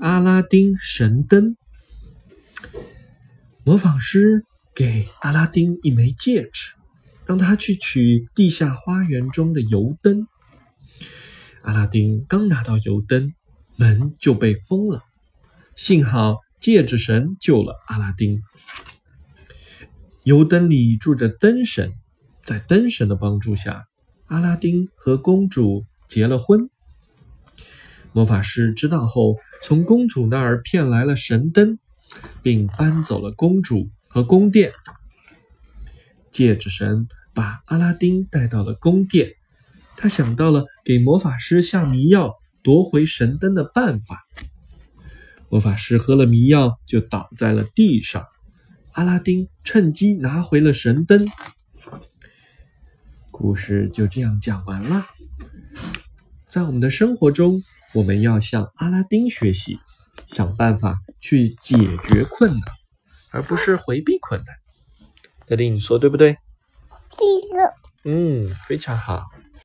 阿拉丁神灯。模仿师给阿拉丁一枚戒指，让他去取地下花园中的油灯。阿拉丁刚拿到油灯，门就被封了。幸好戒指神救了阿拉丁。油灯里住着灯神，在灯神的帮助下，阿拉丁和公主结了婚。魔法师知道后，从公主那儿骗来了神灯，并搬走了公主和宫殿。戒指神把阿拉丁带到了宫殿，他想到了给魔法师下迷药夺回神灯的办法。魔法师喝了迷药，就倒在了地上。阿拉丁趁机拿回了神灯。故事就这样讲完了。在我们的生活中，我们要向阿拉丁学习，想办法去解决困难，而不是回避困难。德利，你说对不对？对的。嗯，非常好。